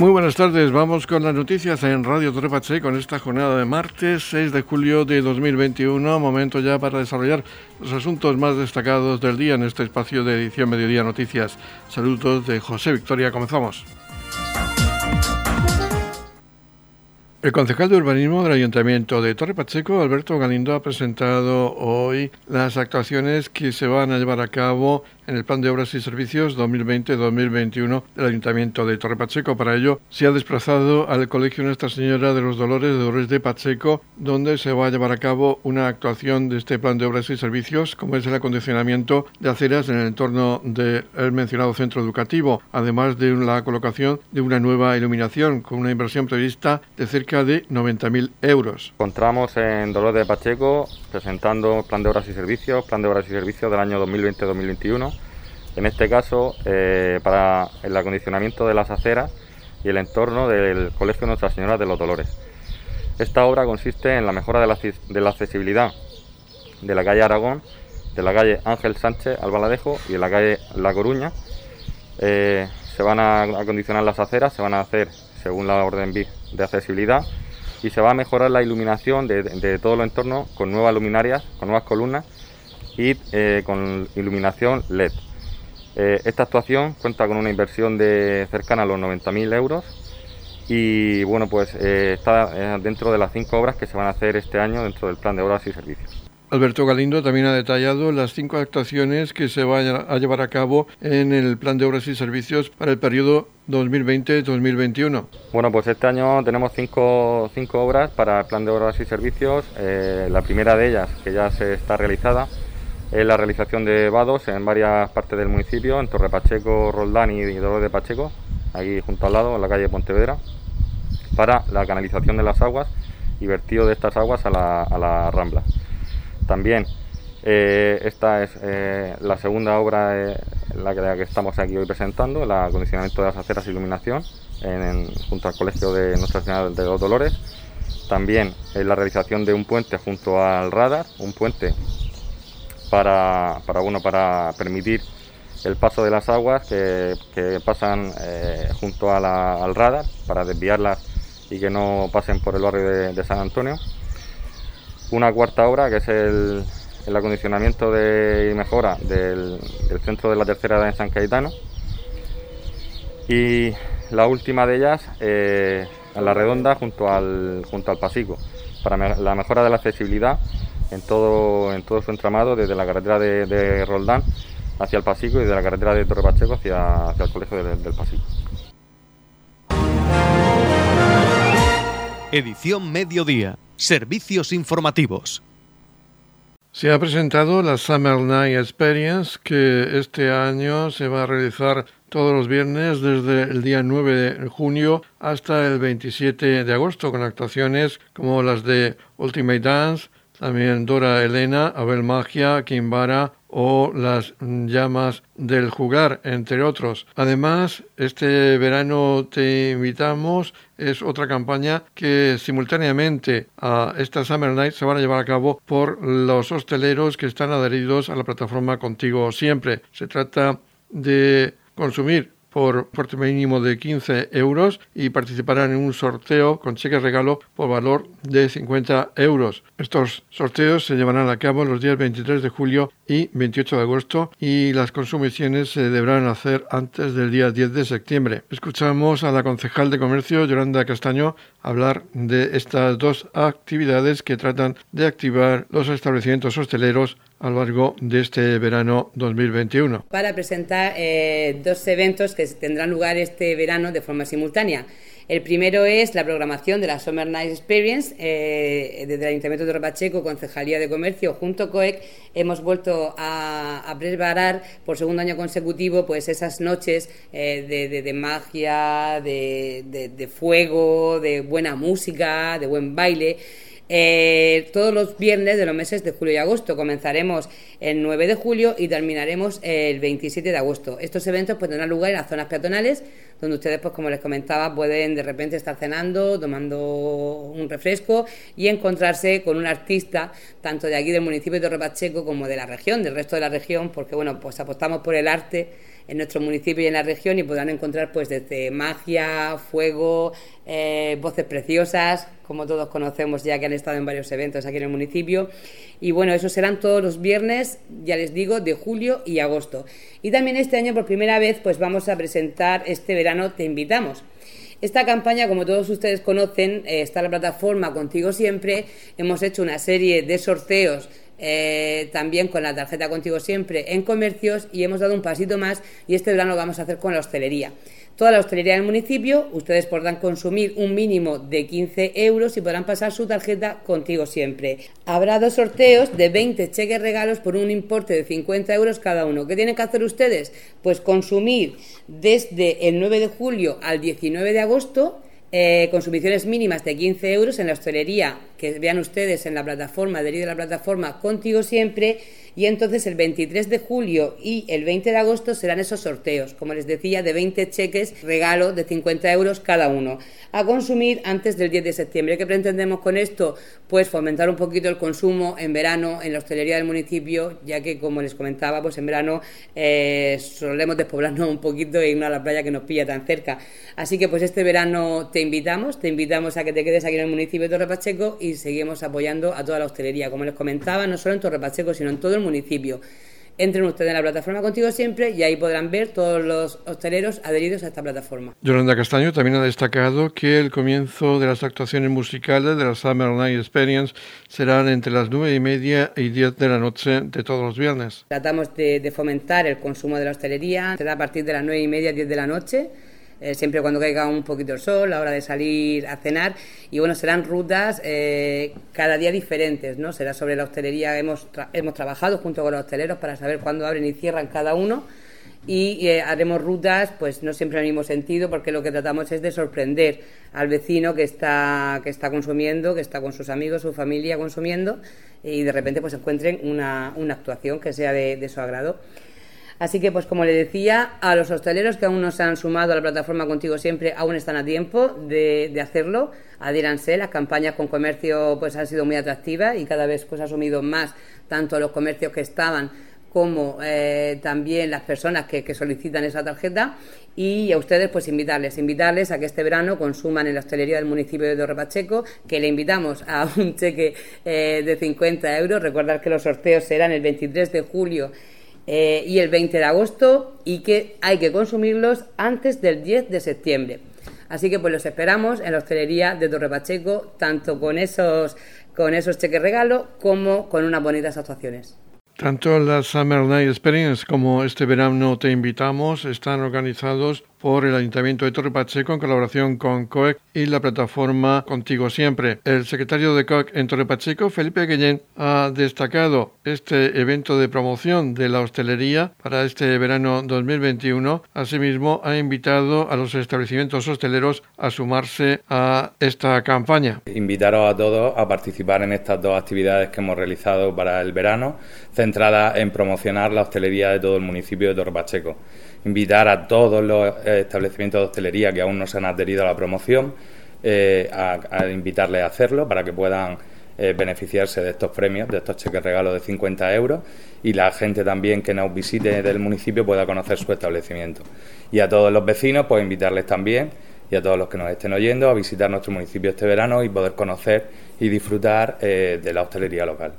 Muy buenas tardes, vamos con las noticias en Radio Torre con esta jornada de martes 6 de julio de 2021, momento ya para desarrollar los asuntos más destacados del día en este espacio de edición Mediodía Noticias. Saludos de José Victoria, comenzamos. El concejal de urbanismo del Ayuntamiento de Torre Pacheco, Alberto Galindo, ha presentado hoy las actuaciones que se van a llevar a cabo en el Plan de Obras y Servicios 2020-2021 del Ayuntamiento de Torre Pacheco. Para ello, se ha desplazado al Colegio Nuestra Señora de los Dolores de Dolores de Pacheco, donde se va a llevar a cabo una actuación de este Plan de Obras y Servicios, como es el acondicionamiento de aceras en el entorno del mencionado centro educativo, además de la colocación de una nueva iluminación con una inversión prevista de cerca de 90.000 euros. Encontramos en Dolores de Pacheco presentando Plan de Obras y Servicios, Plan de Obras y Servicios del año 2020-2021 en este caso eh, para el acondicionamiento de las aceras y el entorno del Colegio Nuestra Señora de los Dolores. Esta obra consiste en la mejora de la, accesibilidad de la calle Aragón, de la calle Ángel Sánchez Albaladejo y de la calle La Coruña. Eh, se van a acondicionar las aceras, se van a hacer según la orden de accesibilidad y se va a mejorar la iluminación de, todo el entorno con nuevas luminarias, con nuevas columnas y eh, con iluminación LED. Eh, esta actuación cuenta con una inversión de cercana a los 90.000 euros y bueno, pues eh, está eh, dentro de las cinco obras que se van a hacer este año dentro del plan de obras y servicios. Alberto Galindo también ha detallado las cinco actuaciones que se van a llevar a cabo en el plan de obras y servicios para el periodo 2020-2021. Bueno, pues este año tenemos cinco, cinco obras para el plan de obras y servicios. la primera de ellas, que ya se está realizada, es la realización de vados en varias partes del municipio, en Torre Pacheco, Roldán y Dolores de Pacheco, aquí junto al lado, en la calle Pontevedra, para la canalización de las aguas y vertido de estas aguas a la, Rambla. También eh, esta es eh, la segunda obra eh, la, que, estamos aquí hoy presentando, el acondicionamiento de las aceras e iluminación junto al Colegio de Nuestra Señora de los Dolores. También la realización de un puente junto al radar, un puente para, para, bueno, para permitir el paso de las aguas que, pasan eh, junto al radar para desviarlas y que no pasen por el barrio de, San Antonio. Una cuarta obra que es el, acondicionamiento de, y mejora del, centro de la tercera edad en San Cayetano. Y la última de ellas, eh, en la redonda junto al, junto al Pasico, para la mejora de la accesibilidad en todo, en todo su entramado, desde la carretera de, Roldán hacia el Pasico y desde la carretera de Torre Pacheco hacia, el colegio del Pasico. Edición Mediodía. Servicios informativos. Se ha presentado la Summer Night Experience que este año se va a realizar todos los viernes desde el día 9 de junio hasta el 27 de agosto con actuaciones como las de Ultimate Dance, también Dora Elena, Abel Magia, Kimbara o las llamas del jugar, entre otros. Además, este verano te invitamos es otra campaña que simultáneamente a esta Summer Night se van a llevar a cabo por los hosteleros que están adheridos a la plataforma Contigo Siempre. Se trata de consumir por fuerte mínimo de 15 euros y participarán en un sorteo con cheque regalo por valor de 50 euros. Estos sorteos se llevarán a cabo los días 23 de julio y 28 de agosto y las consumiciones se deberán hacer antes del día 10 de septiembre. Escuchamos a la concejal de comercio Yolanda Castaño hablar de estas dos actividades que tratan de activar los establecimientos hosteleros a lo largo de este verano 2021. Para presentar eh, dos eventos que tendrán lugar este verano de forma simultánea. El primero es la programación de la Summer Night Experience. Eh, desde el Ayuntamiento de Ropacheco, Concejalía de Comercio, junto COEC, hemos vuelto a, preparar por segundo año consecutivo pues esas noches eh, de, magia, de fuego, de buena música, de buen baile. Eh, todos los viernes de los meses de julio y agosto. Comenzaremos el 9 de julio y terminaremos el 27 de agosto. Estos eventos pues, tendrán lugar en las zonas peatonales, donde ustedes, pues como les comentaba, pueden de repente estar cenando, tomando un refresco y encontrarse con un artista, tanto de aquí del municipio de Torre como de la región, del resto de la región, porque bueno, pues apostamos por el arte en nuestro municipio y en la región y podrán encontrar pues desde magia, fuego, eh, voces preciosas, como todos conocemos ya que han estado en varios eventos aquí en el municipio. Y bueno, esos serán todos los viernes, ya les digo, de julio y agosto. Y también este año por primera vez pues vamos a presentar este verano Te Invitamos. Esta campaña, como todos ustedes conocen, eh, está en la plataforma Contigo Siempre. Hemos hecho una serie de sorteos eh, también con la tarjeta Contigo Siempre en comercios y hemos dado un pasito más y este verano lo vamos a hacer con la hostelería. Toda la hostelería del municipio, ustedes podrán consumir un mínimo de 15 euros y podrán pasar su tarjeta contigo siempre. Habrá dos sorteos de 20 cheques regalos por un importe de 50 euros cada uno. ¿Qué tienen que hacer ustedes? Pues consumir desde el 9 de julio al 19 de agosto eh, consumiciones mínimas de 15 euros en la hostelería, que vean ustedes en la plataforma, adherido a la plataforma Contigo Siempre, y entonces el 23 de julio y el 20 de agosto serán esos sorteos, como les decía, de 20 cheques regalo de 50 euros cada uno, a consumir antes del 10 de septiembre. ¿Qué pretendemos con esto? Pues fomentar un poquito el consumo en verano en la hostelería del municipio, ya que como les comentaba, pues en verano eh, solemos despoblarnos un poquito e irnos a la playa que nos pilla tan cerca. Así que pues este verano te invitamos, te invitamos a que te quedes aquí en el municipio de Torre Pacheco y seguimos apoyando a toda la hostelería, como les comentaba, no solo en Torre Pacheco, sino en todo el municipio. Entren ustedes en la plataforma Contigo Siempre y ahí podrán ver todos los hosteleros adheridos a esta plataforma. Yolanda Castaño también ha destacado que el comienzo de las actuaciones musicales de la Summer Night Experience serán entre las nueve y media y 10 de la noche de todos los viernes. Tratamos de, de fomentar el consumo de la hostelería, será a partir de las nueve y media, 10 de la noche eh, siempre cuando caiga un poquito el sol, la hora de salir a cenar. Y bueno, serán rutas eh, cada día diferentes, ¿no? Será sobre la hostelería, hemos, hemos trabajado junto con los hosteleros para saber cuándo abren y cierran cada uno. Y eh, haremos rutas, pues no siempre en el mismo sentido, porque lo que tratamos es de sorprender al vecino que está, que está consumiendo, que está con sus amigos, su familia consumiendo, y de repente pues encuentren una, una actuación que sea de su agrado. Así que, pues como le decía, a los hosteleros que aún no se han sumado a la plataforma Contigo Siempre, aún están a tiempo de, hacerlo. Adíranse, las campañas con comercio pues han sido muy atractivas y cada vez pues ha asumido más tanto los comercios que estaban como eh, también las personas que, solicitan esa tarjeta y a ustedes pues invitarles, invitarles a que este verano consuman en la hostelería del municipio de Torre Pacheco, que le invitamos a un cheque eh, de 50 euros. Recordar que los sorteos serán el 23 de julio eh, y el 20 de agosto y que hay que consumirlos antes del 10 de septiembre. Así que pues los esperamos en la hostelería de Torre Pacheco, tanto con esos, con esos cheques regalo como con unas bonitas actuaciones. Tanto la Summer Night Experience como este verano Te Invitamos están organizados por el Ayuntamiento de Torre Pacheco en colaboración con COEC y la plataforma Contigo Siempre. El secretario de COEC en Torre Pacheco, Felipe Guillén, ha destacado este evento de promoción de la hostelería para este verano 2021. Asimismo, ha invitado a los establecimientos hosteleros a sumarse a esta campaña. Invitaros a todos a participar en estas dos actividades que hemos realizado para el verano, centradas en promocionar la hostelería de todo el municipio de Torre Pacheco invitar a todos los eh, establecimientos de hostelería que aún no se han adherido a la promoción eh, a, invitarles a hacerlo para que puedan eh, beneficiarse de estos premios, de estos cheques regalos de 50 euros y la gente también que nos visite del municipio pueda conocer su establecimiento. Y a todos los vecinos, pues invitarles también y a todos los que nos estén oyendo a visitar nuestro municipio este verano y poder conocer y disfrutar de la hostelería local.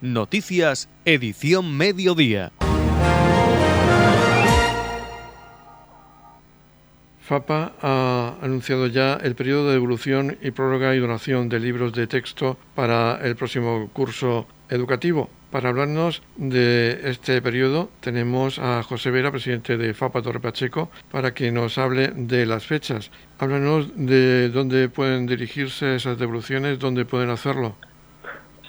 Noticias, edición mediodía. FAPA ha anunciado ya el periodo de devolución y prórroga y donación de libros de texto para el próximo curso educativo. Para hablarnos de este periodo tenemos a José Vera, presidente de FAPA Torre Pacheco, para que nos hable de las fechas. Háblanos de dónde pueden dirigirse esas devoluciones, dónde pueden hacerlo.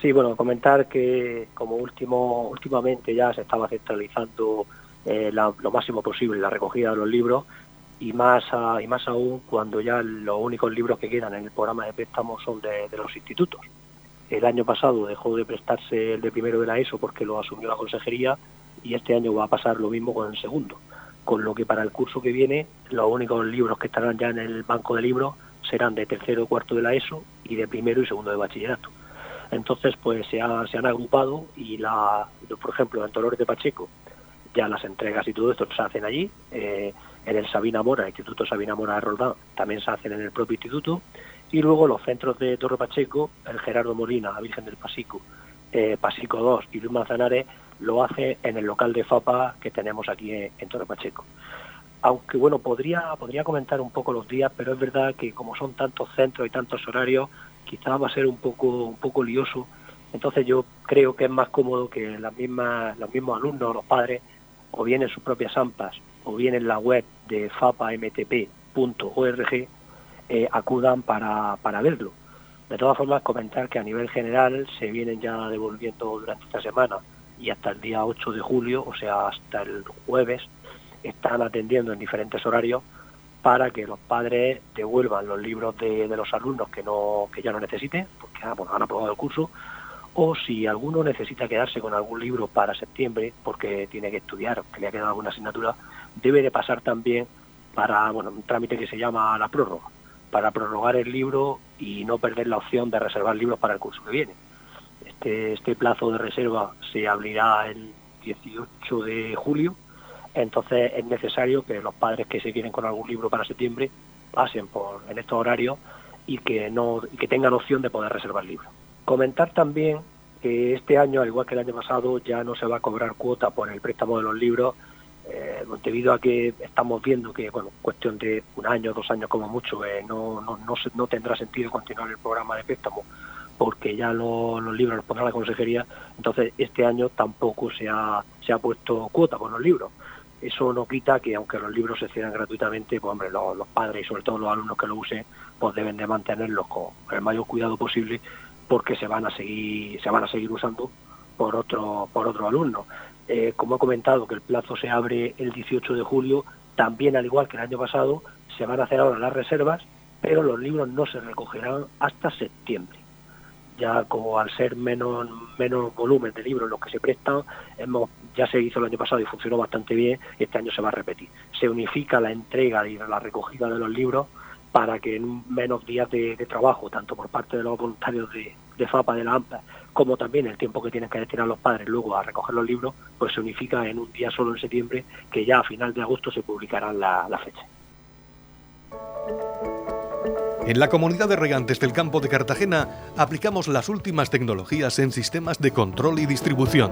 Sí, bueno, comentar que como último, últimamente ya se estaba centralizando eh, lo máximo posible la recogida de los libros y más, y más aún cuando ya los únicos libros que quedan en el programa de préstamos son de, los institutos. El año pasado dejó de prestarse el de primero de la ESO porque lo asumió la consejería y este año va a pasar lo mismo con el segundo. Con lo que para el curso que viene los únicos libros que estarán ya en el banco de libros serán de tercero cuarto de la ESO y de primero y segundo de bachillerato. Entonces, pues se, se han agrupado y, la, por ejemplo, en Dolores de Pacheco, ya las entregas y todo esto se hacen allí. Eh, en el Sabina Mora, el Instituto Sabina Mora de Roldán, también se hacen en el propio instituto. Y luego los centros de Torre Pacheco, el Gerardo Molina, la Virgen del Pasico, eh, Pasico 2 y Luis Manzanares, lo hace en el local de FAPA que tenemos aquí en, Torre Pacheco. Aunque bueno, podría, podría comentar un poco los días, pero es verdad que como son tantos centros y tantos horarios, quizás va a ser un poco, un poco lioso. Entonces yo creo que es más cómodo que las mismas, los mismos alumnos, los padres, o bien en sus propias AMPAs, o bien en la web de fapamtp.org, eh, acudan para, para verlo. De todas formas, comentar que a nivel general se vienen ya devolviendo durante esta semana y hasta el día 8 de julio, o sea, hasta el jueves, están atendiendo en diferentes horarios para que los padres devuelvan los libros de, los alumnos que no que ya no necesiten, porque ah, han aprobado el curso, o si alguno necesita quedarse con algún libro para septiembre, porque tiene que estudiar, que le ha quedado alguna asignatura, debe de pasar también para un trámite que se llama la prórroga, para prorrogar el libro y no perder la opción de reservar libros para el curso que viene. Este, este plazo de reserva se abrirá el 18 de julio, entonces es necesario que los padres que se quieren con algún libro para septiembre pasen por en estos horarios y que no que tengan opción de poder reservar libros. Comentar también que este año, al igual que el año pasado, ya no se va a cobrar cuota por el préstamo de los libros, eh, debido a que estamos viendo que, bueno, cuestión de un año, dos años como mucho, eh, no, no, no, no tendrá sentido continuar el programa de préstamo porque ya los libros los pondrá la consejería, entonces este año tampoco se ha, se ha puesto cuota por los libros. Eso no quita que aunque los libros se cierren gratuitamente, pues hombre, los, padres y sobre todo los alumnos que lo usen, pues deben de mantenerlos con el mayor cuidado posible porque se van a seguir, se van a seguir usando por otro, por otro alumno. Eh, como he comentado que el plazo se abre el 18 de julio, también al igual que el año pasado, se van a hacer ahora las reservas, pero los libros no se recogerán hasta septiembre ya como al ser menos menos volumen de libros los que se prestan, hemos, ya se hizo el año pasado y funcionó bastante bien, este año se va a repetir. Se unifica la entrega y la recogida de los libros para que en menos días de, trabajo, tanto por parte de los voluntarios de, FAPA, de la AMPA, como también el tiempo que tienen que destinar los padres luego a recoger los libros, pues se unifica en un día solo en septiembre, que ya a final de agosto se publicarán la, la fecha. En la comunidad de regantes del campo de Cartagena aplicamos las últimas tecnologías en sistemas de control y distribución,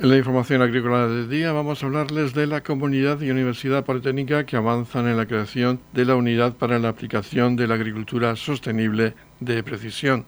En la información agrícola del día vamos a hablarles de la comunidad y universidad politécnica que avanzan en la creación de la unidad para la aplicación de la agricultura sostenible de precisión.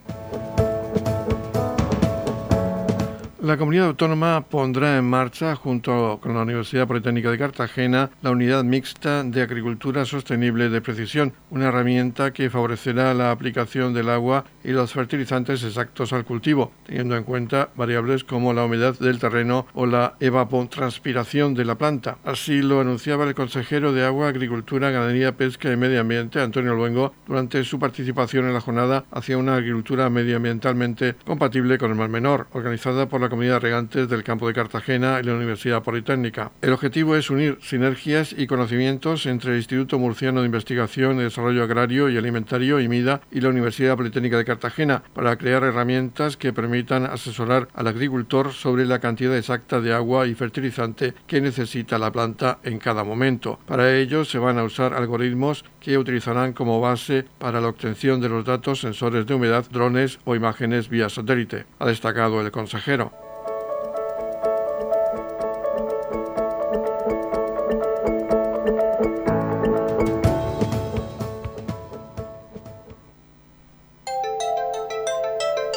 La comunidad autónoma pondrá en marcha, junto con la Universidad Politécnica de Cartagena, la Unidad Mixta de Agricultura Sostenible de Precisión, una herramienta que favorecerá la aplicación del agua y los fertilizantes exactos al cultivo, teniendo en cuenta variables como la humedad del terreno o la evapotranspiración de la planta. Así lo anunciaba el consejero de Agua, Agricultura, Ganadería, Pesca y Medio Ambiente, Antonio Luengo, durante su participación en la jornada hacia una agricultura medioambientalmente compatible con el Mar Menor, organizada por la Comunidad Regantes del Campo de Cartagena y la Universidad Politécnica. El objetivo es unir sinergias y conocimientos entre el Instituto Murciano de Investigación y Desarrollo Agrario y Alimentario, IMIDA, y la Universidad Politécnica de Cartagena para crear herramientas que permitan asesorar al agricultor sobre la cantidad exacta de agua y fertilizante que necesita la planta en cada momento. Para ello se van a usar algoritmos que utilizarán como base para la obtención de los datos sensores de humedad, drones o imágenes vía satélite, ha destacado el consejero.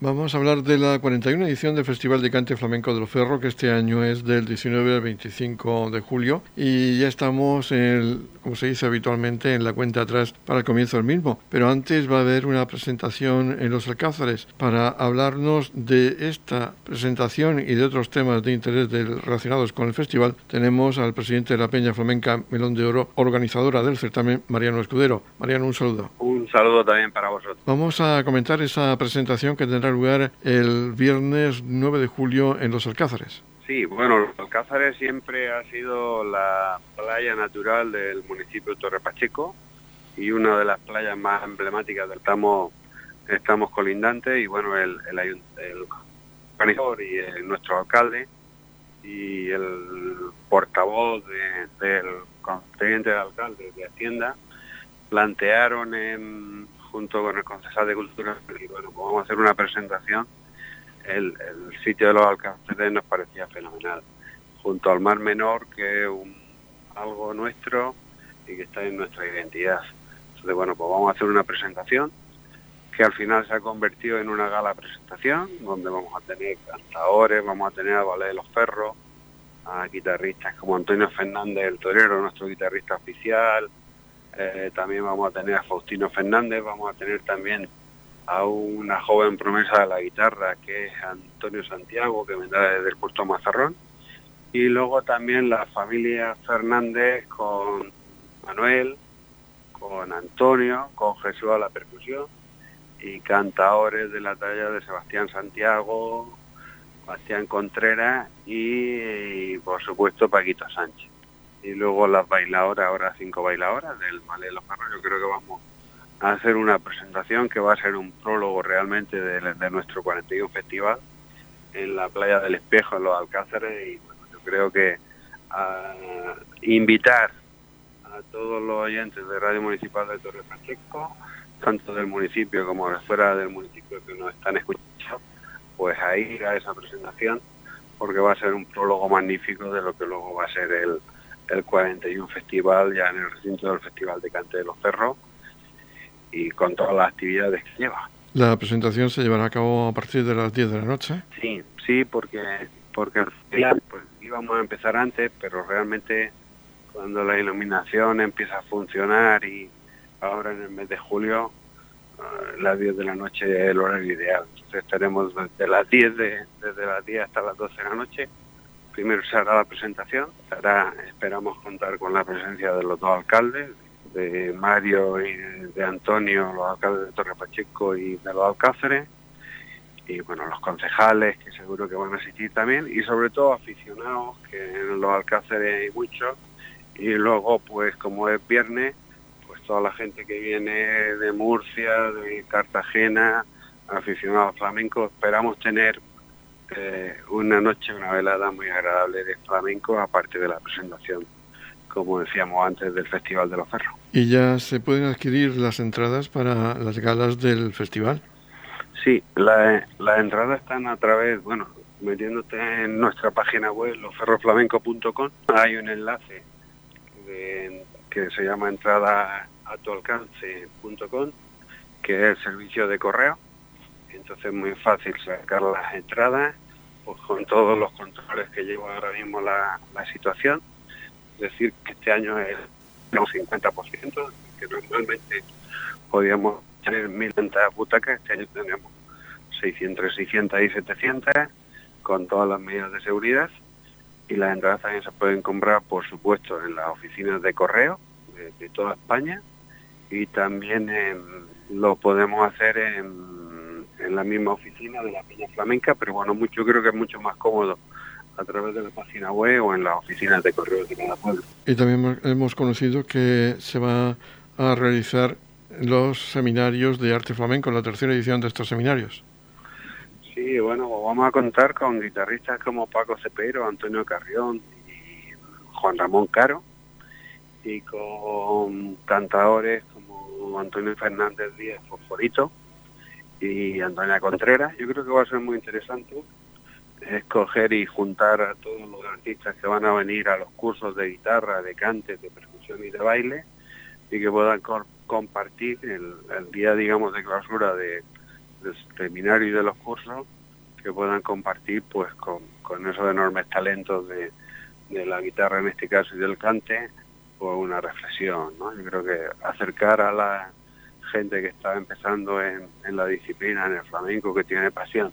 Vamos a hablar de la 41 edición del Festival de Cante Flamenco de los Ferro, que este año es del 19 al 25 de julio. Y ya estamos, en como se dice habitualmente, en la cuenta atrás para el comienzo del mismo. Pero antes va a haber una presentación en los Alcázares. Para hablarnos de esta presentación y de otros temas de interés relacionados con el festival, tenemos al presidente de la Peña Flamenca Melón de Oro, organizadora del certamen, Mariano Escudero. Mariano, un saludo. Un saludo también para vosotros. Vamos a comentar esa presentación que tendrá lugar el viernes 9 de julio en Los Alcázares. Sí, bueno, Los Alcázares siempre ha sido la playa natural del municipio de Torre Pacheco y una de las playas más emblemáticas del estamos estamos colindantes y bueno el el, el y nuestro alcalde y el portavoz del constituyente de alcalde de Hacienda plantearon en junto con el concejal de Cultura, y bueno, pues vamos a hacer una presentación. El, sitio de los alcances nos parecía fenomenal, junto al Mar Menor, que es algo nuestro y que está en nuestra identidad. Entonces, bueno, pues vamos a hacer una presentación que al final se ha convertido en una gala presentación, donde vamos a tener cantadores, vamos a tener a Ballet de los Ferros, a guitarristas como Antonio Fernández, el torero, nuestro guitarrista oficial, eh, también vamos a tener a Faustino Fernández, vamos a tener también a una joven promesa de la guitarra que es Antonio Santiago, que vendrá desde el puerto Mazarrón. Y luego también la familia Fernández con Manuel, con Antonio, con Jesús a la percusión y cantadores de la talla de Sebastián Santiago, Sebastián Contreras y por supuesto Paquito Sánchez y luego las bailadoras, ahora cinco bailadoras del Malé de los Perros, yo creo que vamos a hacer una presentación que va a ser un prólogo realmente de, nuestro 41 Festival en la playa del Espejo, en los Alcázares, y bueno, yo creo que a invitar a todos los oyentes de Radio Municipal de Torre Pacheco, tanto del municipio como de fuera del municipio que nos están escuchando, pues a ir a esa presentación, porque va a ser un prólogo magnífico de lo que luego va a ser el el 41 Festival ya en el recinto del Festival de Cante de los Cerros y con todas las actividades que lleva. ¿La presentación se llevará a cabo a partir de las 10 de la noche? Sí, sí, porque porque pues, íbamos a empezar antes, pero realmente cuando la iluminación empieza a funcionar y ahora en el mes de julio, uh, las 10 de la noche es el horario ideal. Entonces estaremos desde las 10, de, desde las 10 hasta las 12 de la noche primero se hará la presentación, esperamos contar con la presencia de los dos alcaldes, de Mario y de Antonio, los alcaldes de Torre Pacheco y de los Alcáceres, y bueno, los concejales que seguro que van a asistir también, y sobre todo aficionados, que en los Alcáceres hay muchos, y luego pues como es viernes, pues toda la gente que viene de Murcia, de Cartagena, aficionados flamencos, esperamos tener eh, una noche, una velada muy agradable de flamenco, aparte de la presentación, como decíamos antes, del Festival de los Ferros. ¿Y ya se pueden adquirir las entradas para las galas del festival? Sí, las entradas están a través, bueno, metiéndote en nuestra página web, losferroflamenco.com, hay un enlace que se llama entrada a tu alcance.com, que es el servicio de correo. Entonces es muy fácil sacar las entradas pues con todos los controles que lleva ahora mismo la, situación. Decir que este año es un 50%, que normalmente podíamos tener 1.000 butacas, este año tenemos 600, 600 y 700 con todas las medidas de seguridad y las entradas también se pueden comprar, por supuesto, en las oficinas de correo de, toda España y también lo podemos hacer en en la misma oficina de la Peña Flamenca, pero bueno, mucho, creo que es mucho más cómodo a través de la página web o en las oficinas de correo de cada pueblo. Y también hemos conocido que se va a realizar los seminarios de arte flamenco, la tercera edición de estos seminarios. Sí, bueno, vamos a contar con guitarristas como Paco Cepero, Antonio Carrión y Juan Ramón Caro, y con cantadores como Antonio Fernández Díaz Fosforito, y Antonia Contreras. Yo creo que va a ser muy interesante escoger y juntar a todos los artistas que van a venir a los cursos de guitarra, de cante, de percusión y de baile. y que puedan compartir el, día, digamos, de clausura de, del seminario y de los cursos, que puedan compartir pues con, con esos enormes talentos de, de la guitarra en este caso y del cante, pues una reflexión, ¿no? Yo creo que acercar a la gente que está empezando en, en la disciplina, en el flamenco, que tiene pasión,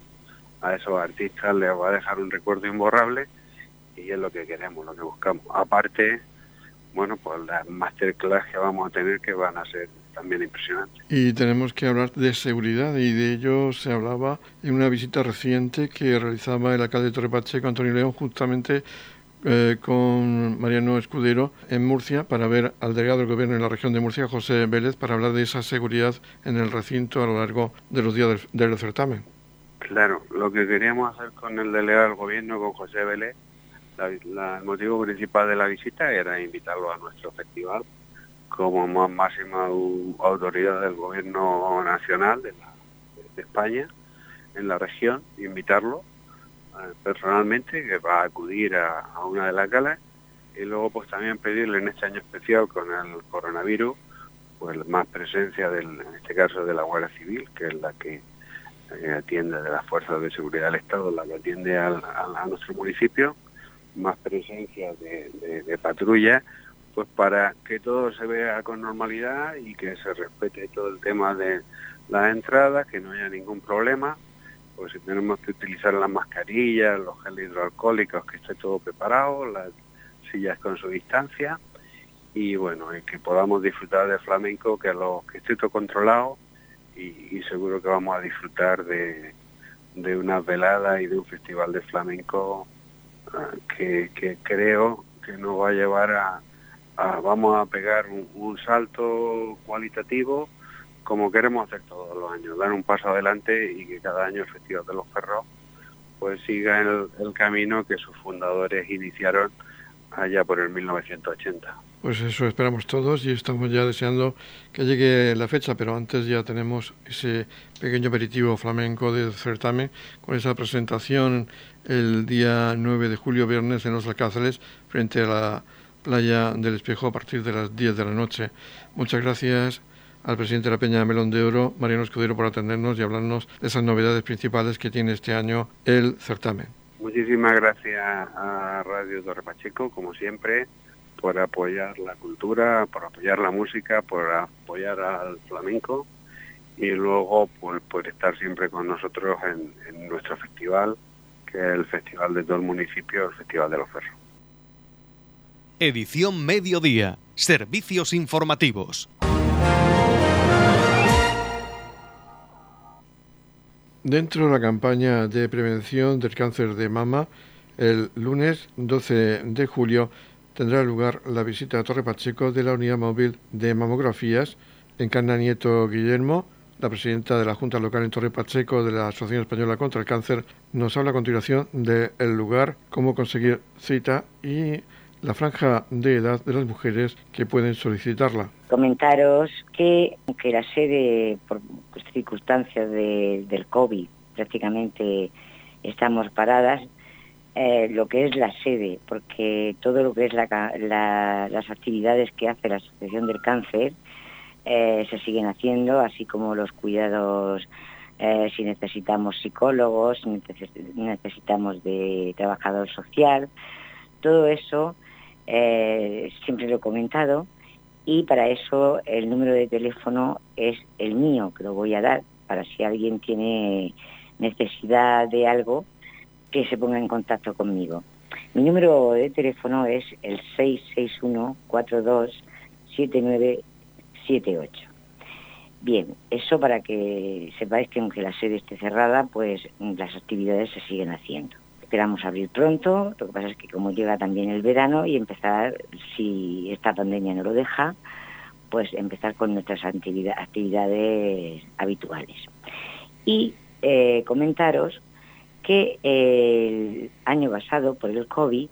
a esos artistas les va a dejar un recuerdo imborrable y es lo que queremos, lo que buscamos. Aparte, bueno, pues las masterclass que vamos a tener que van a ser también impresionantes. Y tenemos que hablar de seguridad y de ello se hablaba en una visita reciente que realizaba el alcalde de Torre Pacheco, Antonio León, justamente eh, con Mariano Escudero en Murcia para ver al delegado del gobierno en la región de Murcia, José Vélez, para hablar de esa seguridad en el recinto a lo largo de los días del, certamen. Claro, lo que queríamos hacer con el delegado del gobierno, con José Vélez, el motivo principal de la visita era invitarlo a nuestro festival como más máxima autoridad del gobierno nacional de, de España en la región, invitarlo personalmente que va a acudir a, una de las galas. Y luego pues también pedirle en este año especial con el coronavirus pues más presencia del, en este caso de la Guardia Civil que es la que eh, atiende de las fuerzas de seguridad del Estado la que atiende a nuestro municipio más presencia de, de patrulla pues para que todo se vea con normalidad y que se respete todo el tema de las entradas que no haya ningún problema pues si tenemos que utilizar las mascarillas, los gel hidroalcohólicos, que esté todo preparado, las sillas con su distancia y bueno, que podamos disfrutar del flamenco, que, lo, que esté todo controlado y, seguro que vamos a disfrutar de, de unas veladas y de un festival de flamenco ah, que, creo que nos va a llevar a, vamos a pegar un salto cualitativo como queremos hacer todos los años, dar un paso adelante y que cada año el Festival de los Perros pues siga el, el camino que sus fundadores iniciaron allá por el 1980. Pues eso esperamos todos y estamos ya deseando que llegue la fecha, pero antes ya tenemos ese pequeño aperitivo flamenco del certamen con esa presentación el día 9 de julio, viernes, en los Alcázares, frente a la playa del Espejo a partir de las 10 de la noche. Muchas gracias al presidente de la Peña de Melón de Oro, Mariano Escudero, por atendernos y hablarnos de esas novedades principales que tiene este año el certamen. Muchísimas gracias a Radio Torre Pacheco, como siempre, por apoyar la cultura, por apoyar la música, por apoyar al flamenco y luego por, por estar siempre con nosotros en, en nuestro festival, que es el festival de todo el municipio, el Festival de los Ferros. Edición Mediodía. Servicios informativos. Dentro de la campaña de prevención del cáncer de mama, el lunes 12 de julio tendrá lugar la visita a Torre Pacheco de la unidad móvil de mamografías. Encarna Nieto Guillermo, la presidenta de la Junta Local en Torre Pacheco de la Asociación Española contra el Cáncer, nos habla a continuación del lugar, cómo conseguir cita y la franja de edad de las mujeres que pueden solicitarla. Comentaros que, aunque la sede, por circunstancias del COVID, prácticamente estamos paradas, eh, lo que es la sede, porque todo lo que es las actividades que hace la Asociación del Cáncer eh, se siguen haciendo, así como los cuidados eh, si necesitamos psicólogos, si necesitamos de trabajador social, todo eso siempre lo he comentado, y para eso el número de teléfono es el mío, que lo voy a dar, para si alguien tiene necesidad de algo, que se ponga en contacto conmigo. Mi número de teléfono es el 661-427978. Bien, eso para que sepáis que aunque la sede esté cerrada, pues las actividades se siguen haciendo esperamos abrir pronto, lo que pasa es que como llega también el verano y empezar, si esta pandemia no lo deja, pues empezar con nuestras actividades habituales. Y eh, comentaros que el año pasado, por el COVID,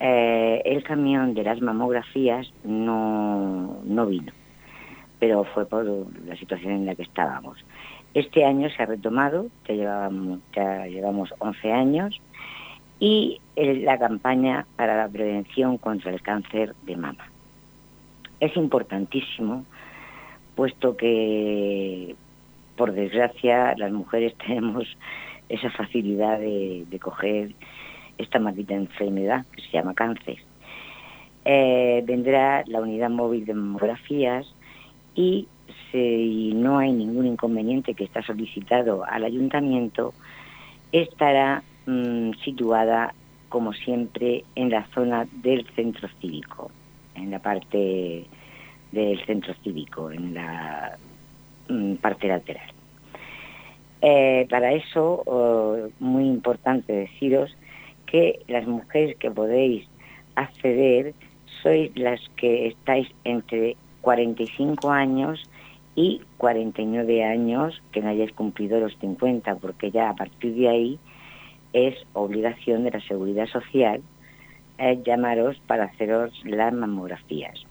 eh, el camión de las mamografías no, no vino, pero fue por la situación en la que estábamos. Este año se ha retomado, ya llevamos, ya llevamos 11 años, y la campaña para la prevención contra el cáncer de mama. es importantísimo, puesto que, por desgracia, las mujeres tenemos esa facilidad de, coger esta maldita enfermedad que se llama cáncer. Eh, vendrá la unidad móvil de mamografías y si no hay ningún inconveniente que está solicitado al ayuntamiento, estará mm, situada, como siempre, en la zona del centro cívico, en la parte del centro cívico, en la mm, parte lateral. Eh, para eso, oh, muy importante deciros que las mujeres que podéis acceder sois las que estáis entre 45 años y 49 años que no hayáis cumplido los 50, porque ya a partir de ahí es obligación de la seguridad social eh, llamaros para haceros las mamografías.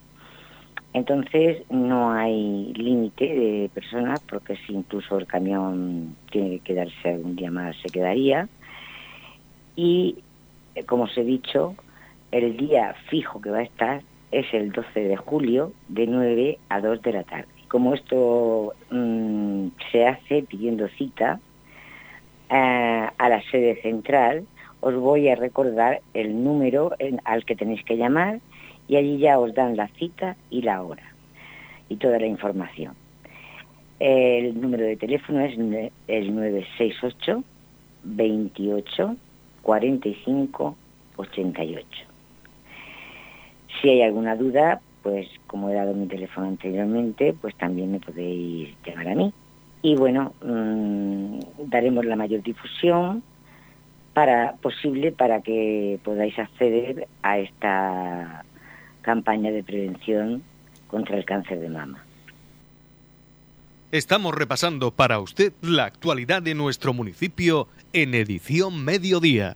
Entonces no hay límite de personas porque si incluso el camión tiene que quedarse algún día más se quedaría. Y eh, como os he dicho, el día fijo que va a estar es el 12 de julio de 9 a 2 de la tarde. Como esto mm, se hace pidiendo cita eh, a la sede central, os voy a recordar el número al que tenéis que llamar y allí ya os dan la cita y la hora y toda la información. El número de teléfono es el 968 28 45 88. Si hay alguna duda, pues como he dado mi teléfono anteriormente, pues también me podéis llamar a mí. Y bueno, mm, daremos la mayor difusión para posible para que podáis acceder a esta campaña de prevención contra el cáncer de mama. Estamos repasando para usted la actualidad de nuestro municipio en edición mediodía.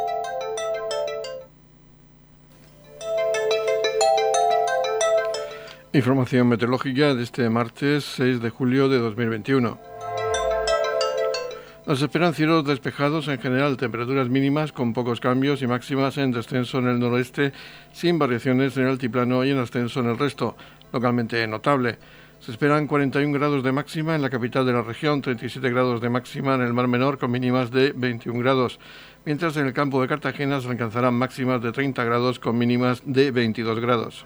Información meteorológica de este martes 6 de julio de 2021. Nos esperan cielos despejados en general, temperaturas mínimas con pocos cambios y máximas en descenso en el noroeste, sin variaciones en el altiplano y en ascenso en el resto, localmente notable. Se esperan 41 grados de máxima en la capital de la región, 37 grados de máxima en el Mar Menor con mínimas de 21 grados, mientras en el campo de Cartagena se alcanzarán máximas de 30 grados con mínimas de 22 grados.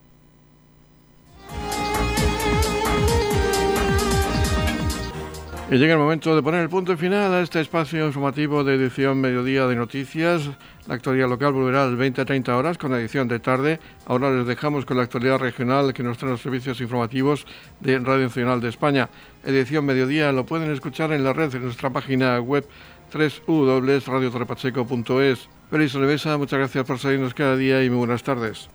Y llega el momento de poner el punto final a este espacio informativo de edición Mediodía de Noticias. La actualidad local volverá a las 20 a 30 horas con la edición de tarde. Ahora les dejamos con la actualidad regional que nos traen los servicios informativos de Radio Nacional de España. Edición Mediodía lo pueden escuchar en la red de nuestra página web www.radiotorrepacheco.es. Feliz Olivesa, muchas gracias por seguirnos cada día y muy buenas tardes.